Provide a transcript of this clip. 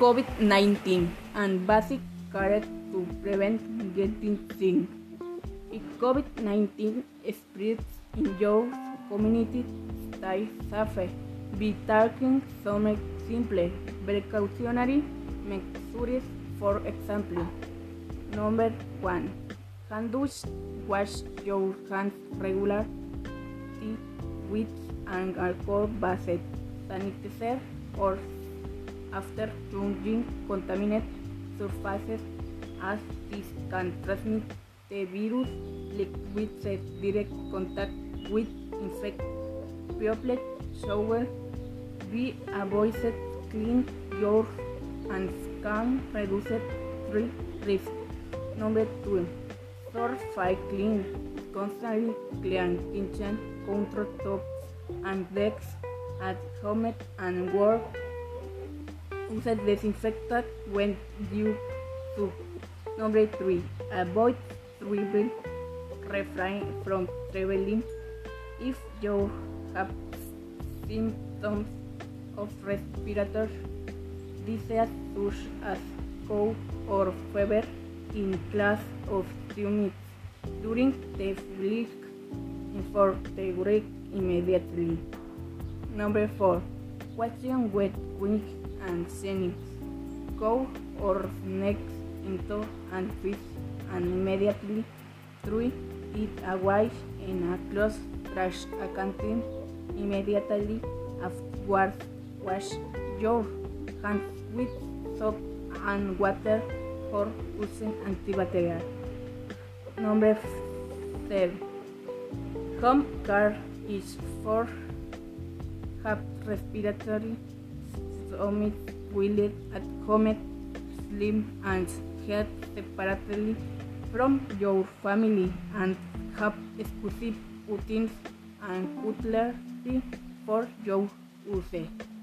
COVID-19 and basic care to prevent getting sick. If COVID-19 spreads in your community, stay safe. Be taking some simple precautionary measures. For example, number one, hand wash your hands regularly with an alcohol-based sanitizer or after touching contaminated surfaces as this can transmit the virus with direct contact with infected people. Shower be avoided clean your hands can reduce three risk. Number two, five clean constantly clean kitchen countertops and desks at home and work Use disinfectant when you to. Number three, avoid traveling. Refrain from traveling if you have symptoms of respiratory disease such as cough or fever in class of minutes during the week for the break immediately. Number four, washing wet wing and sending go or next into and fish and immediately throw it away in a closed trash can immediately afterwards wash your hands with soap and water for using antibacterial. Number 7. Home care is for have respiratory stomach will at home sleep and health separately from your family and have specific routines and cutlery for your use.